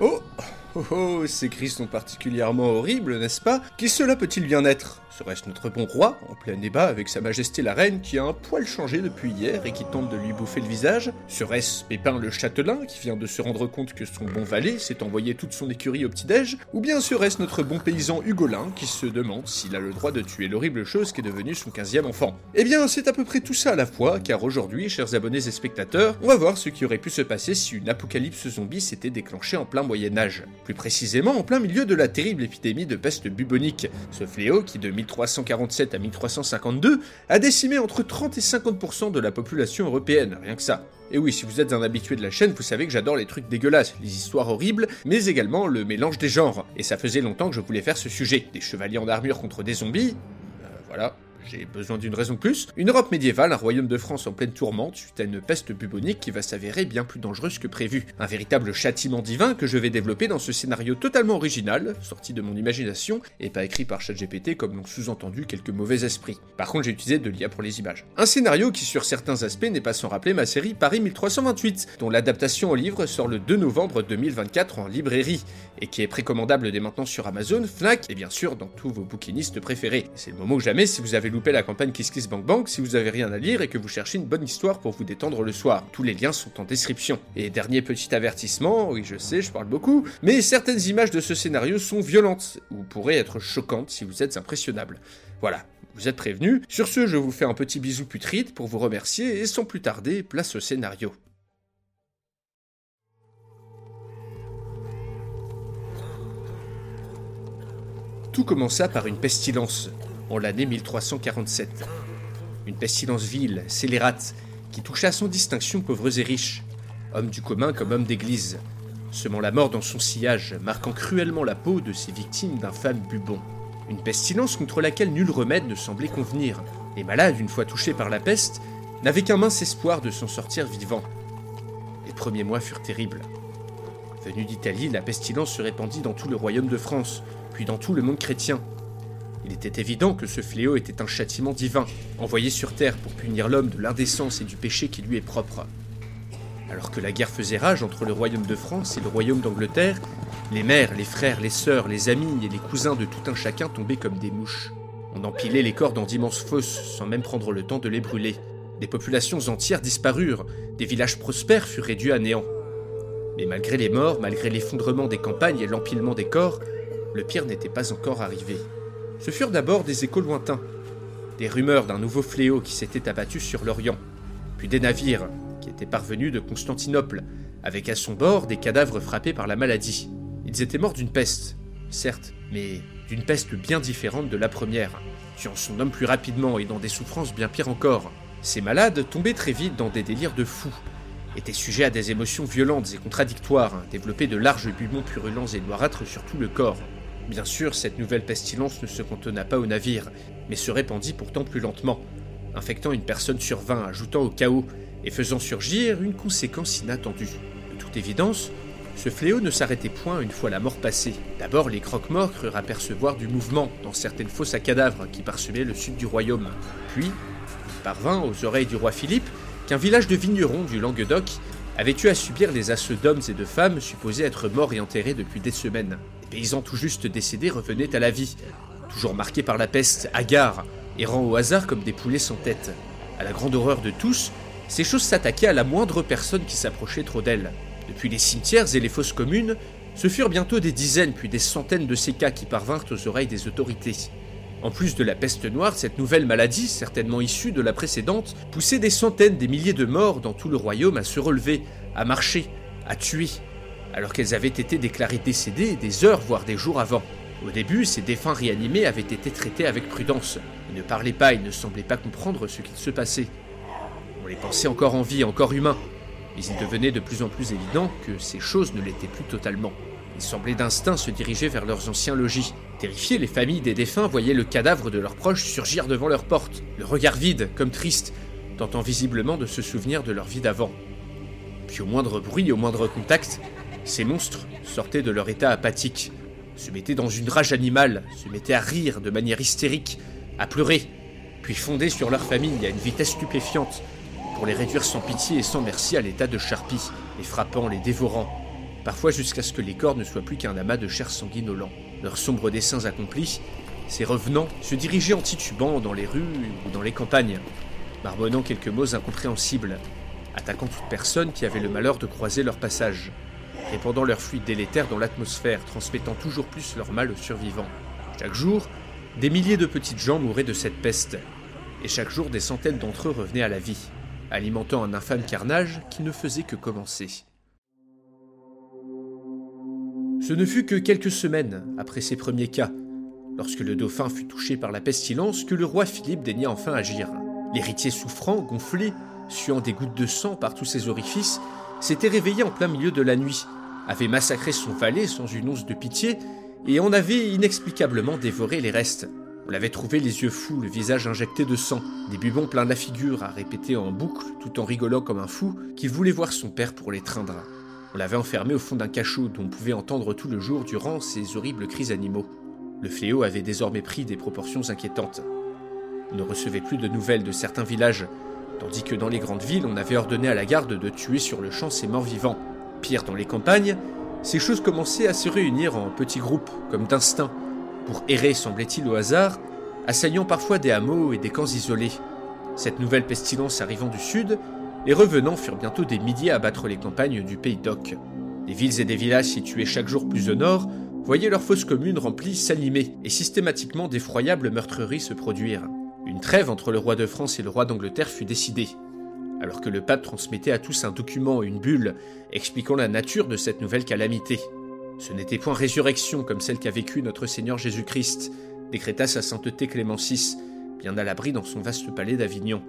Oh Oh oh, ces cris sont particulièrement horribles, n'est-ce pas? Qui cela peut-il bien être? Serait-ce notre bon roi, en plein débat avec sa majesté la reine, qui a un poil changé depuis hier et qui tente de lui bouffer le visage? Serait-ce Pépin le châtelain, qui vient de se rendre compte que son bon valet s'est envoyé toute son écurie au petit-déj? Ou bien serait-ce notre bon paysan Hugolin, qui se demande s'il a le droit de tuer l'horrible chose qui est devenue son quinzième enfant? Eh bien, c'est à peu près tout ça à la fois, car aujourd'hui, chers abonnés et spectateurs, on va voir ce qui aurait pu se passer si une apocalypse zombie s'était déclenchée en plein Moyen-Âge. Plus précisément, en plein milieu de la terrible épidémie de peste bubonique, ce fléau qui, de 1347 à 1352, a décimé entre 30 et 50% de la population européenne, rien que ça. Et oui, si vous êtes un habitué de la chaîne, vous savez que j'adore les trucs dégueulasses, les histoires horribles, mais également le mélange des genres. Et ça faisait longtemps que je voulais faire ce sujet. Des chevaliers en armure contre des zombies, euh, voilà, j'ai besoin d'une raison de plus. Une Europe médiévale, un royaume de France en pleine tourmente suite à une peste bubonique qui va s'avérer bien plus dangereuse que prévu. Un véritable châtiment divin que je vais développer dans ce scénario totalement original, sorti de mon imagination, et pas écrit par ChatGPT comme l'ont sous-entendu quelques mauvais esprits. Par contre, j'ai utilisé de l'IA pour les images. Un scénario qui, sur certains aspects, n'est pas sans rappeler ma série Paris 1328, dont l'adaptation au livre sort le 2 novembre 2024 en librairie, et qui est précommandable dès maintenant sur Amazon, Fnac, et bien sûr dans tous vos bouquinistes préférés. C'est le moment ou jamais si vous avez loupé la campagne Kiss Kiss Bank Bank, si vous avez rien à lire et que vous cherchez une bonne histoire pour vous détendre le soir. Tous les liens sont en description. Et dernier petit avertissement, oui je sais, je parle beaucoup, mais certaines images de ce scénario sont violentes, ou pourraient être choquantes si vous êtes impressionnable. Voilà, vous êtes prévenus. Sur ce, je vous fais un petit bisou putride pour vous remercier et sans plus tarder, place au scénario. Tout commença par une pestilence, en l'année 1347. Une pestilence vile, scélérate, qui toucha sans distinction pauvres et riches, hommes du commun comme hommes d'église, semant la mort dans son sillage, marquant cruellement la peau de ses victimes d'infâmes bubons. Une pestilence contre laquelle nul remède ne semblait convenir. Les malades, une fois touchés par la peste, n'avaient qu'un mince espoir de s'en sortir vivants. Les premiers mois furent terribles. Venue d'Italie, la pestilence se répandit dans tout le royaume de France, puis dans tout le monde chrétien. Il était évident que ce fléau était un châtiment divin, envoyé sur Terre pour punir l'homme de l'indécence et du péché qui lui est propre. Alors que la guerre faisait rage entre le royaume de France et le royaume d'Angleterre, les mères, les frères, les sœurs, les amis et les cousins de tout un chacun tombaient comme des mouches. On empilait les corps dans d'immenses fosses sans même prendre le temps de les brûler. Des populations entières disparurent, des villages prospères furent réduits à néant. Mais malgré les morts, malgré l'effondrement des campagnes et l'empilement des corps, le pire n'était pas encore arrivé. Ce furent d'abord des échos lointains, des rumeurs d'un nouveau fléau qui s'était abattu sur l'Orient, puis des navires qui étaient parvenus de Constantinople, avec à son bord des cadavres frappés par la maladie. Ils étaient morts d'une peste, certes, mais d'une peste bien différente de la première, tuant son homme plus rapidement et dans des souffrances bien pires encore. Ces malades tombaient très vite dans des délires de fous, étaient sujets à des émotions violentes et contradictoires, développaient de larges bubons purulents et noirâtres sur tout le corps. Bien sûr, cette nouvelle pestilence ne se cantonna pas au navire, mais se répandit pourtant plus lentement, infectant une personne sur vingt, ajoutant au chaos et faisant surgir une conséquence inattendue. De toute évidence, ce fléau ne s'arrêtait point une fois la mort passée. D'abord, les croque-morts crurent apercevoir du mouvement dans certaines fosses à cadavres qui parsemaient le sud du royaume. Puis, il parvint aux oreilles du roi Philippe qu'un village de vignerons du Languedoc avait eu à subir les assauts d'hommes et de femmes supposés être morts et enterrés depuis des semaines. Les paysans tout juste décédés revenaient à la vie, toujours marqués par la peste, hagards, errant au hasard comme des poulets sans tête. À la grande horreur de tous, ces choses s'attaquaient à la moindre personne qui s'approchait trop d'elles. Depuis les cimetières et les fosses communes, ce furent bientôt des dizaines puis des centaines de ces cas qui parvinrent aux oreilles des autorités. En plus de la peste noire, cette nouvelle maladie, certainement issue de la précédente, poussait des centaines, des milliers de morts dans tout le royaume à se relever, à marcher, à tuer, alors qu'elles avaient été déclarées décédées des heures, voire des jours avant. Au début, ces défunts réanimés avaient été traités avec prudence. Ils ne parlaient pas, ils ne semblaient pas comprendre ce qu'il se passait. On les pensait encore en vie, encore humains, Mais il devenait de plus en plus évident que ces choses ne l'étaient plus totalement. Ils semblaient d'instinct se diriger vers leurs anciens logis. Terrifiés, les familles des défunts voyaient le cadavre de leurs proches surgir devant leurs portes, le regard vide, comme triste, tentant visiblement de se souvenir de leur vie d'avant. Puis au moindre bruit, au moindre contact, ces monstres sortaient de leur état apathique, se mettaient dans une rage animale, se mettaient à rire de manière hystérique, à pleurer, puis fondaient sur leur famille à une vitesse stupéfiante, pour les réduire sans pitié et sans merci à l'état de charpie, les frappant, les dévorant, parfois jusqu'à ce que les corps ne soient plus qu'un amas de chair sanguinolent. Leurs sombres desseins accomplis, ces revenants se dirigeaient en titubant dans les rues ou dans les campagnes, marmonnant quelques mots incompréhensibles, attaquant toute personne qui avait le malheur de croiser leur passage, répandant leur fluide délétère dans l'atmosphère, transmettant toujours plus leur mal aux survivants. Chaque jour, des milliers de petites gens mouraient de cette peste, et chaque jour des centaines d'entre eux revenaient à la vie, alimentant un infâme carnage qui ne faisait que commencer. Ce ne fut que quelques semaines après ces premiers cas, lorsque le dauphin fut touché par la pestilence, que le roi Philippe daigna enfin agir. L'héritier souffrant, gonflé, suant des gouttes de sang par tous ses orifices, s'était réveillé en plein milieu de la nuit, avait massacré son valet sans une once de pitié, et en avait inexplicablement dévoré les restes. On l'avait trouvé les yeux fous, le visage injecté de sang, des bubons plein la figure à répéter en boucle, tout en rigolant comme un fou, qu'il voulait voir son père pour l'étreindre. On l'avait enfermé au fond d'un cachot dont on pouvait entendre tout le jour durant ces horribles cris animaux. Le fléau avait désormais pris des proportions inquiétantes. On ne recevait plus de nouvelles de certains villages, tandis que dans les grandes villes, on avait ordonné à la garde de tuer sur le champ ses morts vivants. Pire, dans les campagnes, ces choses commençaient à se réunir en petits groupes, comme d'instinct, pour errer, semblait-il, au hasard, assaillant parfois des hameaux et des camps isolés. Cette nouvelle pestilence arrivant du sud, les revenants furent bientôt des milliers à battre les campagnes du pays d'Oc. Des villes et des villages situés chaque jour plus au nord voyaient leurs fosses communes remplies s'animer et systématiquement d'effroyables meurtreries se produire. Une trêve entre le roi de France et le roi d'Angleterre fut décidée, alors que le pape transmettait à tous un document, une bulle, expliquant la nature de cette nouvelle calamité. Ce n'était point résurrection comme celle qu'a vécue notre Seigneur Jésus-Christ, décréta sa sainteté Clément VI, bien à l'abri dans son vaste palais d'Avignon.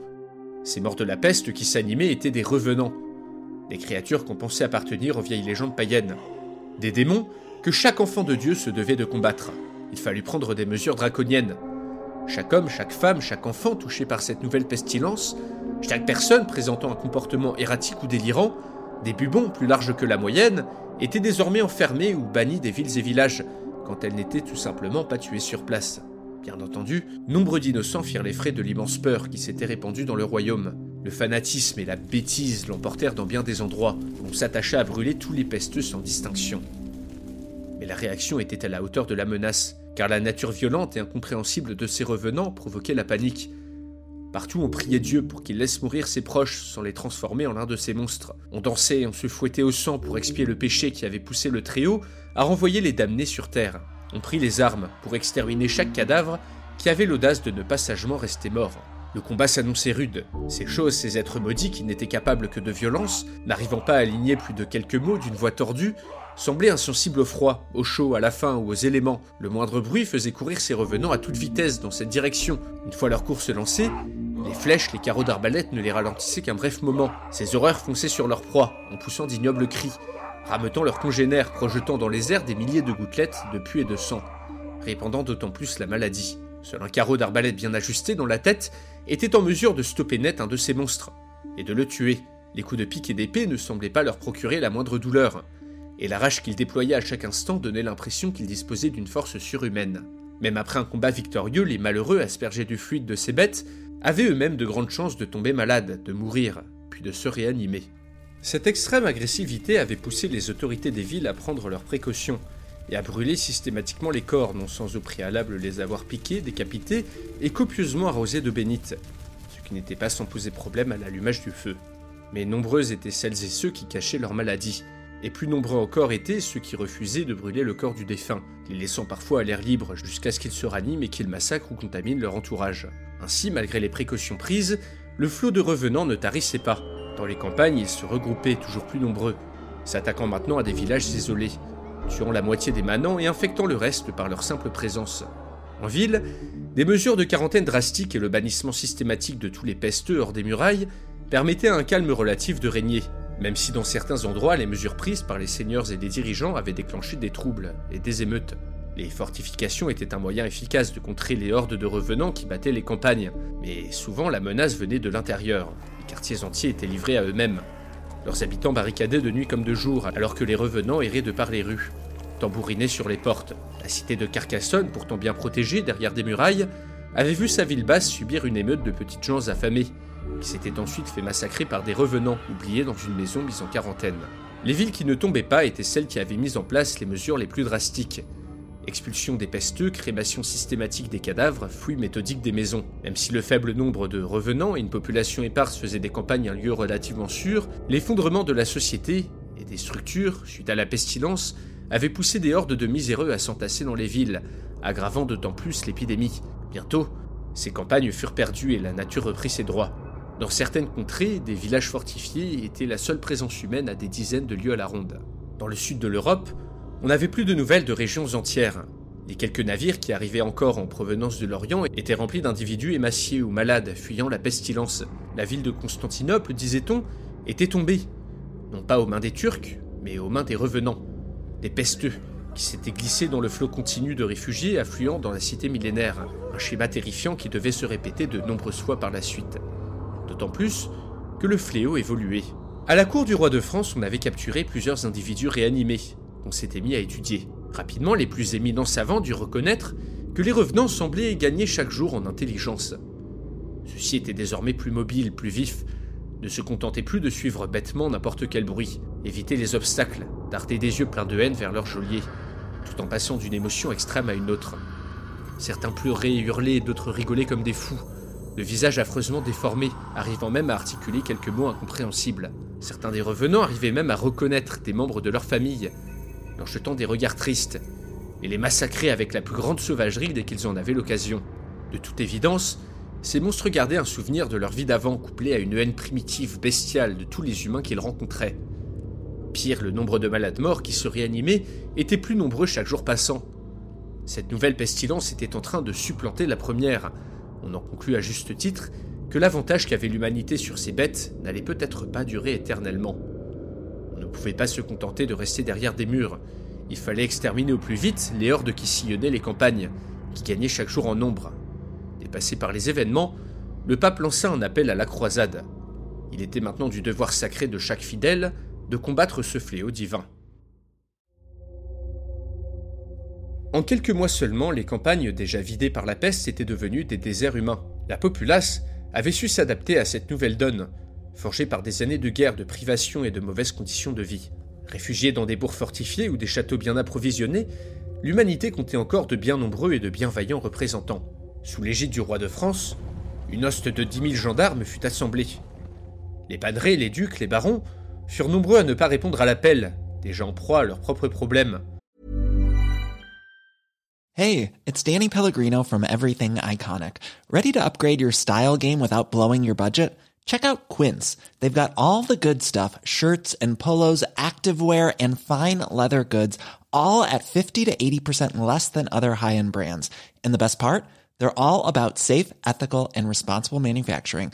Ces morts de la peste qui s'animaient étaient des revenants, des créatures qu'on pensait appartenir aux vieilles légendes païennes, des démons que chaque enfant de Dieu se devait de combattre. Il fallut prendre des mesures draconiennes. Chaque homme, chaque femme, chaque enfant touché par cette nouvelle pestilence, chaque personne présentant un comportement erratique ou délirant, des bubons plus larges que la moyenne, était désormais enfermée ou bannie des villes et villages, quand elle n'était tout simplement pas tuée sur place. Bien entendu, nombre d'innocents firent les frais de l'immense peur qui s'était répandue dans le royaume. Le fanatisme et la bêtise l'emportèrent dans bien des endroits, où on s'attacha à brûler tous les pesteux sans distinction. Mais la réaction était à la hauteur de la menace, car la nature violente et incompréhensible de ces revenants provoquait la panique. Partout on priait Dieu pour qu'il laisse mourir ses proches sans les transformer en l'un de ces monstres. On dansait, on se fouettait au sang pour expier le péché qui avait poussé le Très-Haut à renvoyer les damnés sur terre. On prit les armes pour exterminer chaque cadavre qui avait l'audace de ne pas sagement rester mort. Le combat s'annonçait rude. Ces choses, ces êtres maudits qui n'étaient capables que de violence, n'arrivant pas à aligner plus de quelques mots d'une voix tordue, semblaient insensibles au froid, au chaud, à la faim ou aux éléments. Le moindre bruit faisait courir ses revenants à toute vitesse dans cette direction. Une fois leur course lancée, les flèches, les carreaux d'arbalète ne les ralentissaient qu'un bref moment. Ces horreurs fonçaient sur leur proie, en poussant d'ignobles cris, rameutant leurs congénères, projetant dans les airs des milliers de gouttelettes de pu et de sang, répandant d'autant plus la maladie. Seul un carreau d'arbalète bien ajusté dans la tête était en mesure de stopper net un de ces monstres, et de le tuer. Les coups de pique et d'épée ne semblaient pas leur procurer la moindre douleur, et la rage qu'ils déployaient à chaque instant donnait l'impression qu'ils disposaient d'une force surhumaine. Même après un combat victorieux, les malheureux, aspergés du fluide de ces bêtes, avaient eux-mêmes de grandes chances de tomber malades, de mourir, puis de se réanimer. Cette extrême agressivité avait poussé les autorités des villes à prendre leurs précautions et à brûler systématiquement les corps, non sans au préalable les avoir piqués, décapités et copieusement arrosés de bénite, ce qui n'était pas sans poser problème à l'allumage du feu. Mais nombreuses étaient celles et ceux qui cachaient leur maladie, et plus nombreux encore étaient ceux qui refusaient de brûler le corps du défunt, les laissant parfois à l'air libre jusqu'à ce qu'ils se raniment et qu'ils massacrent ou contaminent leur entourage. Ainsi, malgré les précautions prises, le flot de revenants ne tarissait pas. Dans les campagnes, ils se regroupaient toujours plus nombreux, s'attaquant maintenant à des villages isolés, tuant la moitié des manants et infectant le reste par leur simple présence. En ville, des mesures de quarantaine drastiques et le bannissement systématique de tous les pesteux hors des murailles permettaient un calme relatif de régner, même si dans certains endroits les mesures prises par les seigneurs et les dirigeants avaient déclenché des troubles et des émeutes. Les fortifications étaient un moyen efficace de contrer les hordes de revenants qui battaient les campagnes, mais souvent la menace venait de l'intérieur. Les quartiers entiers étaient livrés à eux-mêmes. Leurs habitants barricadaient de nuit comme de jour, alors que les revenants erraient de par les rues, tambourinaient sur les portes. La cité de Carcassonne, pourtant bien protégée derrière des murailles, avait vu sa ville basse subir une émeute de petites gens affamés, qui s'étaient ensuite fait massacrer par des revenants oubliés dans une maison mise en quarantaine. Les villes qui ne tombaient pas étaient celles qui avaient mis en place les mesures les plus drastiques, Expulsion des pesteux, crémation systématique des cadavres, fouille méthodique des maisons. Même si le faible nombre de revenants et une population éparse faisaient des campagnes un lieu relativement sûr, l'effondrement de la société et des structures, suite à la pestilence, avait poussé des hordes de miséreux à s'entasser dans les villes, aggravant d'autant plus l'épidémie. Bientôt, ces campagnes furent perdues et la nature reprit ses droits. Dans certaines contrées, des villages fortifiés étaient la seule présence humaine à des dizaines de lieues à la ronde. Dans le sud de l'Europe, on n'avait plus de nouvelles de régions entières. Les quelques navires qui arrivaient encore en provenance de l'Orient étaient remplis d'individus émaciés ou malades, fuyant la pestilence. La ville de Constantinople, disait-on, était tombée. Non pas aux mains des Turcs, mais aux mains des revenants, des pesteux, qui s'étaient glissés dans le flot continu de réfugiés affluant dans la cité millénaire, un schéma terrifiant qui devait se répéter de nombreuses fois par la suite. D'autant plus que le fléau évoluait. À la cour du roi de France, on avait capturé plusieurs individus réanimés, on s'était mis à étudier. Rapidement, les plus éminents savants durent reconnaître que les revenants semblaient gagner chaque jour en intelligence. Ceux-ci étaient désormais plus mobiles, plus vifs, ne se contentaient plus de suivre bêtement n'importe quel bruit, éviter les obstacles, darder des yeux pleins de haine vers leur geôlier, tout en passant d'une émotion extrême à une autre. Certains pleuraient et hurlaient, d'autres rigolaient comme des fous, le visage affreusement déformé, arrivant même à articuler quelques mots incompréhensibles. Certains des revenants arrivaient même à reconnaître des membres de leur famille, leur jetant des regards tristes, et les massacrer avec la plus grande sauvagerie dès qu'ils en avaient l'occasion. De toute évidence, ces monstres gardaient un souvenir de leur vie d'avant, couplé à une haine primitive, bestiale de tous les humains qu'ils rencontraient. Le nombre de malades morts qui se réanimaient était plus nombreux chaque jour passant. Cette nouvelle pestilence était en train de supplanter la première. On en conclut à juste titre que l'avantage qu'avait l'humanité sur ces bêtes n'allait peut-être pas durer éternellement ne pouvait pas se contenter de rester derrière des murs. Il fallait exterminer au plus vite les hordes qui sillonnaient les campagnes, qui gagnaient chaque jour en nombre. Dépassé par les événements, le pape lança un appel à la croisade. Il était maintenant du devoir sacré de chaque fidèle de combattre ce fléau divin. En quelques mois seulement, les campagnes déjà vidées par la peste étaient devenues des déserts humains. La populace avait su s'adapter à cette nouvelle donne, forgés par des années de guerre, de privation et de mauvaises conditions de vie. Réfugiés dans des bourgs fortifiés ou des châteaux bien approvisionnés, l'humanité comptait encore de bien nombreux et de bienveillants représentants. Sous l'égide du roi de France, une hoste de dix mille gendarmes fut assemblée. Les padrés, les ducs, les barons furent nombreux à ne pas répondre à l'appel, déjà en proie à leurs propres problèmes. Hey, it's Danny Pellegrino from Everything Iconic. Ready to upgrade your style game without blowing your budget? Check out Quince. They've got all the good stuff shirts and polos, activewear, and fine leather goods, all at 50 to 80% less than other high end brands. And the best part? They're all about safe, ethical, and responsible manufacturing.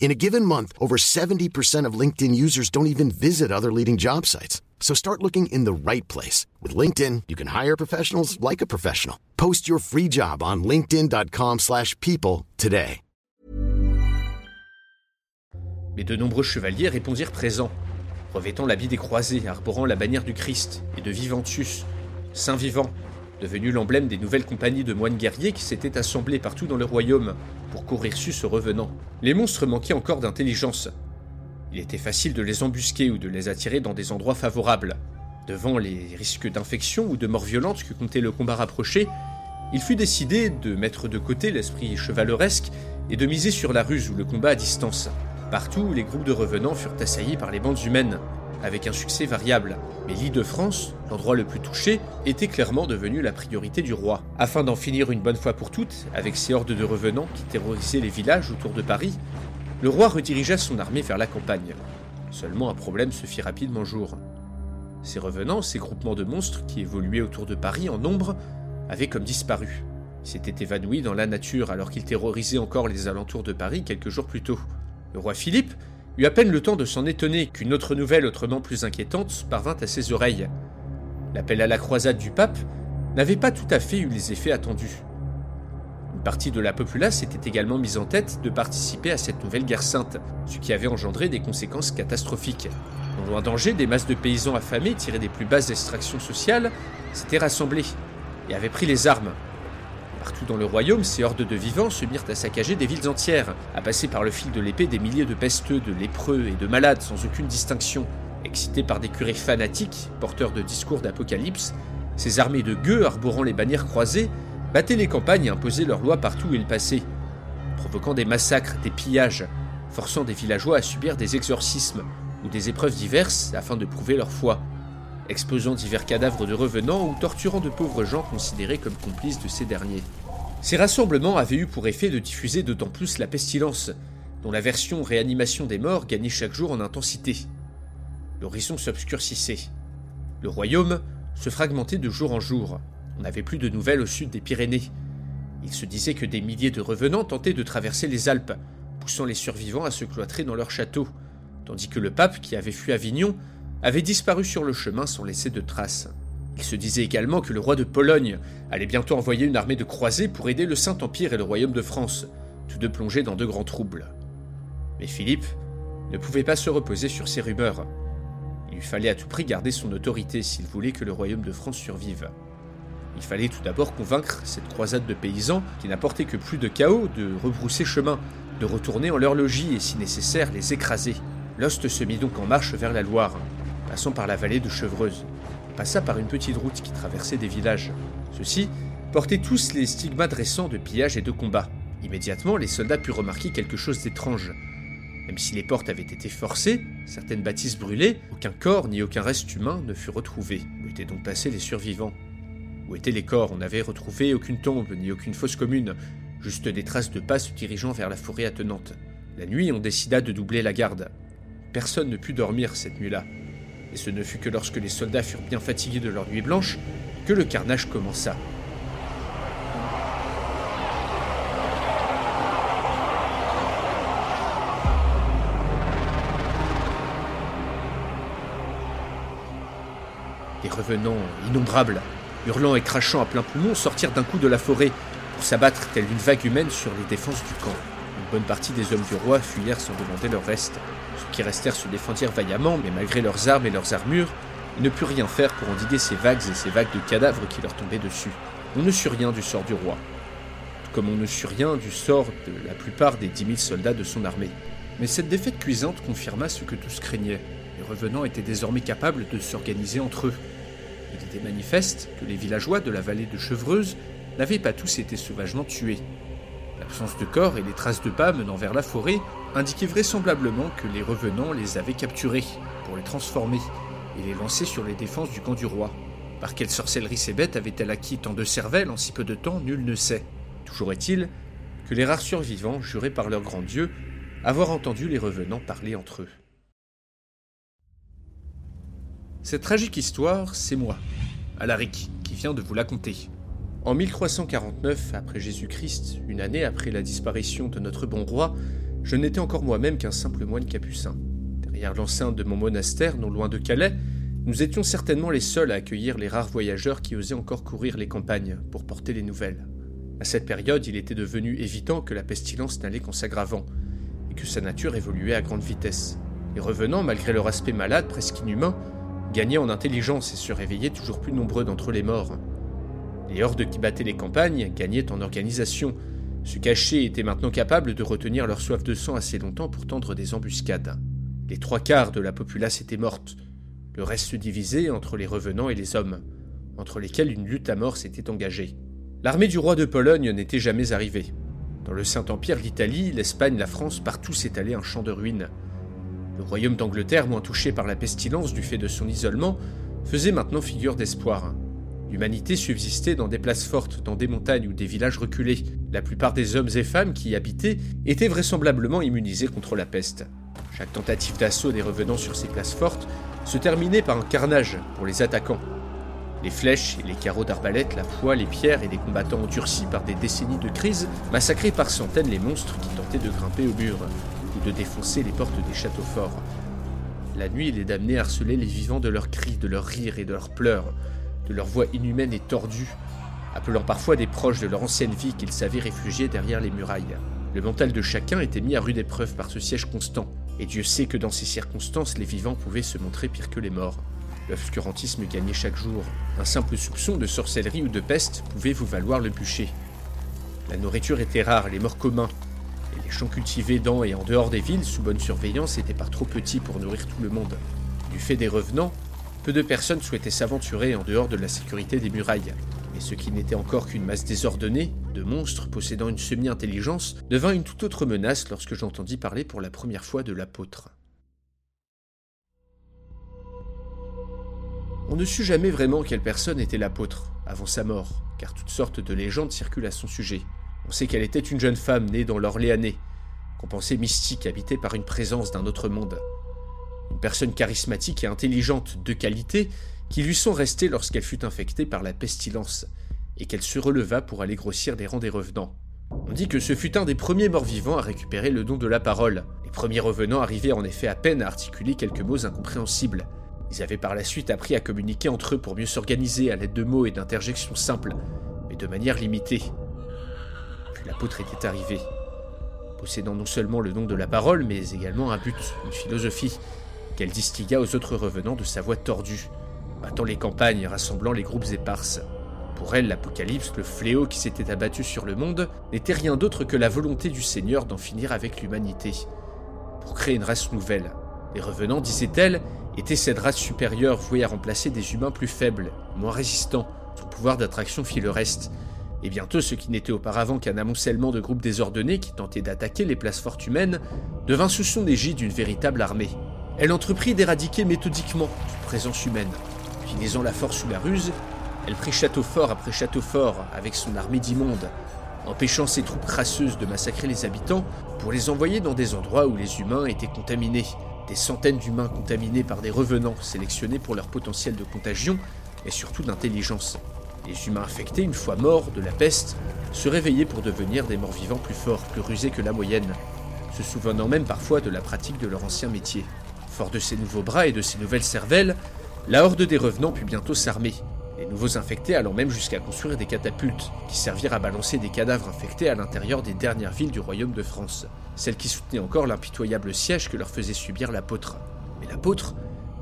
In a given month, over 70% of LinkedIn users don't even visit other leading job sites. So start looking in the right place. With LinkedIn, you can hire professionals like a professional. Post your free job on linkedin.com slash people today. Mais de nombreux chevaliers répondirent présents, revêtant l'habit des croisés, arborant la bannière du Christ et de Vivantius, saint vivant, devenu l'emblème des nouvelles compagnies de moines guerriers qui s'étaient assemblées partout dans le royaume pour courir sus aux revenants. Les monstres manquaient encore d'intelligence. Il était facile de les embusquer ou de les attirer dans des endroits favorables. Devant les risques d'infection ou de mort violente que comptait le combat rapproché, il fut décidé de mettre de côté l'esprit chevaleresque et de miser sur la ruse ou le combat à distance. Partout, les groupes de revenants furent assaillis par les bandes humaines. Avec un succès variable. Mais l'île de France, l'endroit le plus touché, était clairement devenu la priorité du roi. Afin d'en finir une bonne fois pour toutes, avec ces hordes de revenants qui terrorisaient les villages autour de Paris, le roi redirigea son armée vers la campagne. Seulement un problème se fit rapidement jour. Ces revenants, ces groupements de monstres qui évoluaient autour de Paris en nombre, avaient comme disparu. Ils s'étaient évanouis dans la nature alors qu'ils terrorisaient encore les alentours de Paris quelques jours plus tôt. Le roi Philippe eut à peine le temps de s'en étonner qu'une autre nouvelle autrement plus inquiétante parvint à ses oreilles. L'appel à la croisade du pape n'avait pas tout à fait eu les effets attendus. Une partie de la populace était également mise en tête de participer à cette nouvelle guerre sainte, ce qui avait engendré des conséquences catastrophiques. Non loin danger, des masses de paysans affamés tirés des plus basses extractions sociales s'étaient rassemblés et avaient pris les armes. Partout dans le royaume, ces hordes de vivants se mirent à saccager des villes entières, à passer par le fil de l'épée des milliers de pesteux, de lépreux et de malades sans aucune distinction. Excités par des curés fanatiques, porteurs de discours d'apocalypse, ces armées de gueux arborant les bannières croisées battaient les campagnes et imposaient leurs lois partout où ils passaient, provoquant des massacres, des pillages, forçant des villageois à subir des exorcismes ou des épreuves diverses afin de prouver leur foi, exposant divers cadavres de revenants ou torturant de pauvres gens considérés comme complices de ces derniers. Ces rassemblements avaient eu pour effet de diffuser d'autant plus la pestilence, dont la version réanimation des morts gagnait chaque jour en intensité. L'horizon s'obscurcissait. Le royaume se fragmentait de jour en jour. On n'avait plus de nouvelles au sud des Pyrénées. Il se disait que des milliers de revenants tentaient de traverser les Alpes, poussant les survivants à se cloîtrer dans leurs châteaux, tandis que le pape, qui avait fui Avignon, avait disparu sur le chemin sans laisser de traces. Il se disait également que le roi de Pologne allait bientôt envoyer une armée de croisés pour aider le Saint-Empire et le royaume de France, tous deux plongés dans de grands troubles. Mais Philippe ne pouvait pas se reposer sur ces rumeurs. Il lui fallait à tout prix garder son autorité s'il voulait que le royaume de France survive. Il fallait tout d'abord convaincre cette croisade de paysans, qui n'apportait que plus de chaos, de rebrousser chemin, de retourner en leur logis et si nécessaire les écraser. L'Ost se mit donc en marche vers la Loire, passant par la vallée de Chevreuse. passa par une petite route qui traversait des villages. Ceux-ci portaient tous les stigmates récents de pillage et de combat. Immédiatement, les soldats purent remarquer quelque chose d'étrange. Même si les portes avaient été forcées, certaines bâtisses brûlées, aucun corps ni aucun reste humain ne fut retrouvé. Où étaient donc passés les survivants? Où étaient les corps? On n'avait retrouvé aucune tombe ni aucune fosse commune, juste des traces de pas se dirigeant vers la forêt attenante. La nuit, on décida de doubler la garde. Personne ne put dormir cette nuit-là et ce ne fut que lorsque les soldats furent bien fatigués de leur nuit blanche que le carnage commença. Les revenants innombrables, hurlant et crachant à plein poumon, sortirent d'un coup de la forêt pour s'abattre telle une vague humaine sur les défenses du camp. Bonne partie des hommes du roi fuyèrent sans demander leur reste. Ceux qui restèrent se défendirent vaillamment, mais malgré leurs armes et leurs armures, ils ne purent rien faire pour endiguer ces vagues et ces vagues de cadavres qui leur tombaient dessus. On ne sut rien du sort du roi, comme on ne sut rien du sort de la plupart des dix mille soldats de son armée. Mais cette défaite cuisante confirma ce que tous craignaient. Les revenants étaient désormais capables de s'organiser entre eux. Il était manifeste que les villageois de la vallée de Chevreuse n'avaient pas tous été sauvagement tués. L'absence de corps et les traces de pas menant vers la forêt indiquaient vraisemblablement que les revenants les avaient capturés pour les transformer et les lancer sur les défenses du camp du roi. Par quelle sorcellerie ces bêtes avaient-elles acquis tant de cervelles en si peu de temps, nul ne sait. Toujours est-il que les rares survivants juraient par leur grand Dieu avoir entendu les revenants parler entre eux. Cette tragique histoire, c'est moi, Alaric, qui vient de vous la conter. En 1349 après Jésus-Christ, une année après la disparition de notre bon roi, je n'étais encore moi-même qu'un simple moine capucin. Derrière l'enceinte de mon monastère, non loin de Calais, nous étions certainement les seuls à accueillir les rares voyageurs qui osaient encore courir les campagnes pour porter les nouvelles. À cette période, il était devenu évident que la pestilence n'allait qu'en s'aggravant, et que sa nature évoluait à grande vitesse. Les revenants, malgré leur aspect malade, presque inhumain, gagnaient en intelligence et se réveillaient toujours plus nombreux d'entre les morts. Les hordes qui battaient les campagnes gagnaient en organisation. Ce cachés étaient maintenant capables de retenir leur soif de sang assez longtemps pour tendre des embuscades. Les trois quarts de la populace étaient mortes. Le reste se divisait entre les revenants et les hommes, entre lesquels une lutte à mort s'était engagée. L'armée du roi de Pologne n'était jamais arrivée. Dans le Saint-Empire, l'Italie, l'Espagne, la France, partout s'étalait un champ de ruines. Le royaume d'Angleterre, moins touché par la pestilence du fait de son isolement, faisait maintenant figure d'espoir. L'humanité subsistait dans des places fortes, dans des montagnes ou des villages reculés. La plupart des hommes et femmes qui y habitaient étaient vraisemblablement immunisés contre la peste. Chaque tentative d'assaut des revenants sur ces places fortes se terminait par un carnage pour les attaquants. Les flèches et les carreaux d'arbalète, la poix, les pierres et les combattants endurcis par des décennies de crise massacraient par centaines les monstres qui tentaient de grimper au mur ou de défoncer les portes des châteaux forts. La nuit, les damnés harcelaient les vivants de leurs cris, de leurs rires et de leurs pleurs, de leurs voix inhumaines et tordues, appelant parfois des proches de leur ancienne vie qu'ils savaient réfugiés derrière les murailles. Le mental de chacun était mis à rude épreuve par ce siège constant, et Dieu sait que dans ces circonstances, les vivants pouvaient se montrer pire que les morts. L'obscurantisme gagnait chaque jour. Un simple soupçon de sorcellerie ou de peste pouvait vous valoir le bûcher. La nourriture était rare, les morts communs, et les champs cultivés dans et en dehors des villes, sous bonne surveillance, étaient par trop petits pour nourrir tout le monde. Du fait des revenants, peu de personnes souhaitaient s'aventurer en dehors de la sécurité des murailles. Et ce qui n'était encore qu'une masse désordonnée, de monstres possédant une semi-intelligence, devint une toute autre menace lorsque j'entendis parler pour la première fois de l'apôtre. On ne sut jamais vraiment quelle personne était l'apôtre avant sa mort, car toutes sortes de légendes circulent à son sujet. On sait qu'elle était une jeune femme née dans l'Orléanais, qu'on pensait mystique, habitée par une présence d'un autre monde. Personne charismatique et intelligente de qualité qui lui sont restées lorsqu'elle fut infectée par la pestilence, et qu'elle se releva pour aller grossir des rangs des revenants. On dit que ce fut un des premiers morts-vivants à récupérer le don de la parole. Les premiers revenants arrivaient en effet à peine à articuler quelques mots incompréhensibles, ils avaient par la suite appris à communiquer entre eux pour mieux s'organiser à l'aide de mots et d'interjections simples, mais de manière limitée. Puis l'apôtre était arrivé, possédant non seulement le don de la parole, mais également un but, une philosophie, qu'elle distingua aux autres revenants de sa voix tordue, battant les campagnes, rassemblant les groupes éparses. Pour elle, l'Apocalypse, le fléau qui s'était abattu sur le monde, n'était rien d'autre que la volonté du Seigneur d'en finir avec l'humanité, pour créer une race nouvelle. Les revenants, disait-elle, était cette race supérieure vouée à remplacer des humains plus faibles, moins résistants. Son pouvoir d'attraction fit le reste. Et bientôt, ce qui n'était auparavant qu'un amoncellement de groupes désordonnés qui tentaient d'attaquer les places fortes humaines devint sous son égide d'une véritable armée. Elle entreprit d'éradiquer méthodiquement toute présence humaine. Utilisant la force ou la ruse, elle prit château fort après château fort avec son armée d'immondes, empêchant ses troupes crasseuses de massacrer les habitants pour les envoyer dans des endroits où les humains étaient contaminés, des centaines d'humains contaminés par des revenants sélectionnés pour leur potentiel de contagion et surtout d'intelligence. Les humains infectés, une fois morts de la peste, se réveillaient pour devenir des morts vivants plus forts, plus rusés que la moyenne, se souvenant même parfois de la pratique de leur ancien métier. Fort de ces nouveaux bras et de ces nouvelles cervelles, la horde des revenants put bientôt s'armer, les nouveaux infectés allant même jusqu'à construire des catapultes, qui servirent à balancer des cadavres infectés à l'intérieur des dernières villes du royaume de France celle qui soutenait encore l'impitoyable siège que leur faisait subir l'apôtre. Mais l'apôtre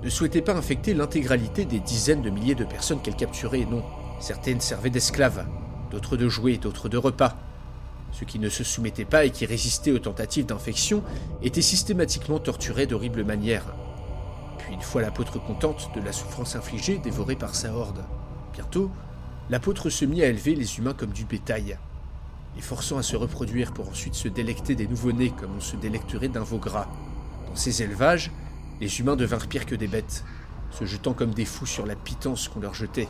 ne souhaitait pas infecter l'intégralité des dizaines de milliers de personnes qu'elle capturait, non. Certaines servaient d'esclaves, d'autres de jouets, d'autres de repas. Ceux qui ne se soumettaient pas et qui résistaient aux tentatives d'infection étaient systématiquement torturés d'horribles manières. Puis une fois l'apôtre contente de la souffrance infligée, dévorée par sa horde. Bientôt, l'apôtre se mit à élever les humains comme du bétail, les forçant à se reproduire pour ensuite se délecter des nouveau-nés comme on se délecterait d'un veau gras. Dans ces élevages, les humains devinrent pires que des bêtes, se jetant comme des fous sur la pitance qu'on leur jetait,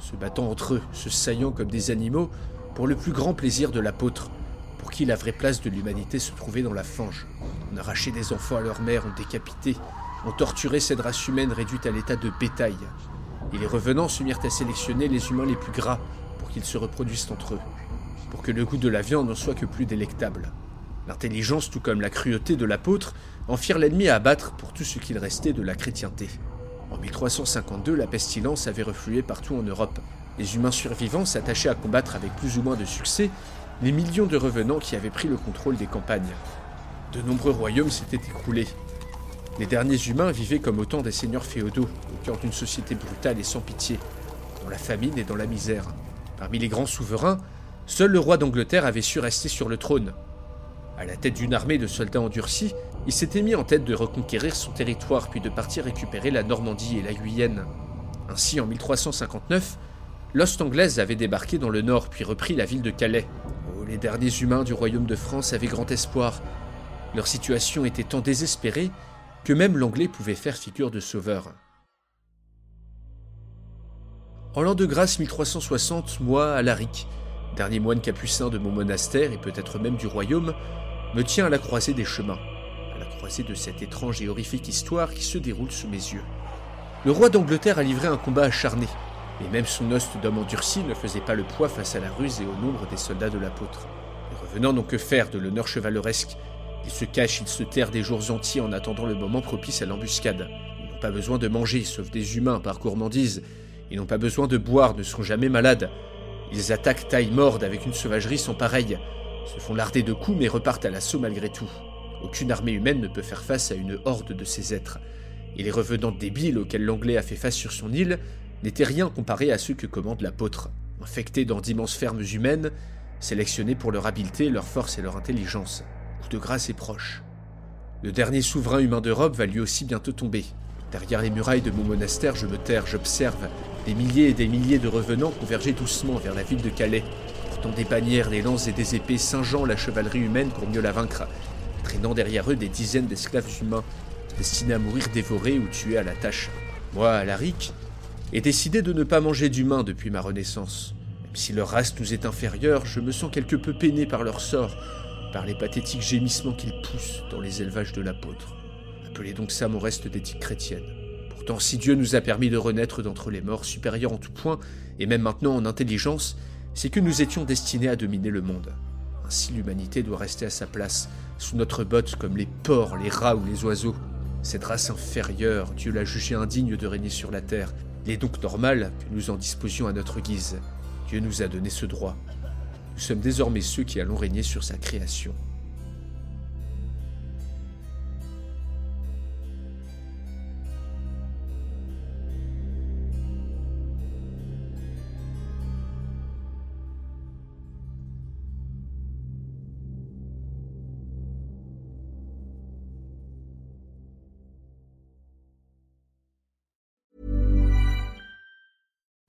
se battant entre eux, se saillant comme des animaux, pour le plus grand plaisir de l'apôtre, pour qui la vraie place de l'humanité se trouvait dans la fange. On arrachait des enfants à leur mère, on décapité, on torturait cette race humaine réduite à l'état de bétail. Et les revenants se mirent à sélectionner les humains les plus gras pour qu'ils se reproduisent entre eux pour que le goût de la viande ne soit que plus délectable. L'intelligence, tout comme la cruauté de l'apôtre, en firent l'ennemi à abattre pour tout ce qu'il restait de la chrétienté. En 1352, la pestilence avait reflué partout en Europe. Les humains survivants s'attachaient à combattre avec plus ou moins de succès les millions de revenants qui avaient pris le contrôle des campagnes. De nombreux royaumes s'étaient écroulés. Les derniers humains vivaient comme autant des seigneurs féodaux, au cœur d'une société brutale et sans pitié, dans la famine et dans la misère. Parmi les grands souverains, Seul le roi d'Angleterre avait su rester sur le trône. À la tête d'une armée de soldats endurcis, il s'était mis en tête de reconquérir son territoire puis de partir récupérer la Normandie et la Guyenne. Ainsi, en 1359, l'hoste anglaise avait débarqué dans le nord puis repris la ville de Calais. Les derniers humains du royaume de France avaient grand espoir. Leur situation était tant désespérée que même l'Anglais pouvait faire figure de sauveur. En l'an de grâce 1360, moi, Alaric, dernier moine capucin de mon monastère et peut-être même du royaume, me tient à la croisée des chemins, à la croisée de cette étrange et horrifique histoire qui se déroule sous mes yeux. Le roi d'Angleterre a livré un combat acharné, et même son oste d'homme endurci ne faisait pas le poids face à la ruse et au nombre des soldats de l'apôtre. Les revenants n'ont que faire de l'honneur chevaleresque? Ils se cachent, ils se terrent des jours entiers en attendant le moment propice à l'embuscade. Ils n'ont pas besoin de manger, sauf des humains par gourmandise. Ils n'ont pas besoin de boire, ne sont jamais malades. Ils attaquent taille morde avec une sauvagerie sans pareille, se font larder de coups mais repartent à l'assaut malgré tout. Aucune armée humaine ne peut faire face à une horde de ces êtres. Et les revenants débiles auxquels l'Anglais a fait face sur son île n'étaient rien comparés à ceux que commande l'apôtre, infectés dans d'immenses fermes humaines, sélectionnés pour leur habileté, leur force et leur intelligence. Coup de grâce est proche. Le dernier souverain humain d'Europe va lui aussi bientôt tomber. Derrière les murailles de mon monastère, je me terre, j'observe des milliers et des milliers de revenants converger doucement vers la ville de Calais, portant des bannières, des lances et des épées, singeant la chevalerie humaine pour mieux la vaincre, traînant derrière eux des dizaines d'esclaves humains, destinés à mourir dévorés ou tués à la tâche. Moi, Alaric, ai décidé de ne pas manger d'humains depuis ma renaissance. Même si leur race nous est inférieure, je me sens quelque peu peiné par leur sort, par les pathétiques gémissements qu'ils poussent dans les élevages de l'apôtre. Appelez donc ça mon reste d'éthique chrétienne. Pourtant, si Dieu nous a permis de renaître d'entre les morts, supérieurs en tout point, et même maintenant en intelligence, c'est que nous étions destinés à dominer le monde. Ainsi l'humanité doit rester à sa place, sous notre botte comme les porcs, les rats ou les oiseaux. Cette race inférieure, Dieu l'a jugée indigne de régner sur la terre. Il est donc normal que nous en disposions à notre guise. Dieu nous a donné ce droit. Nous sommes désormais ceux qui allons régner sur sa création.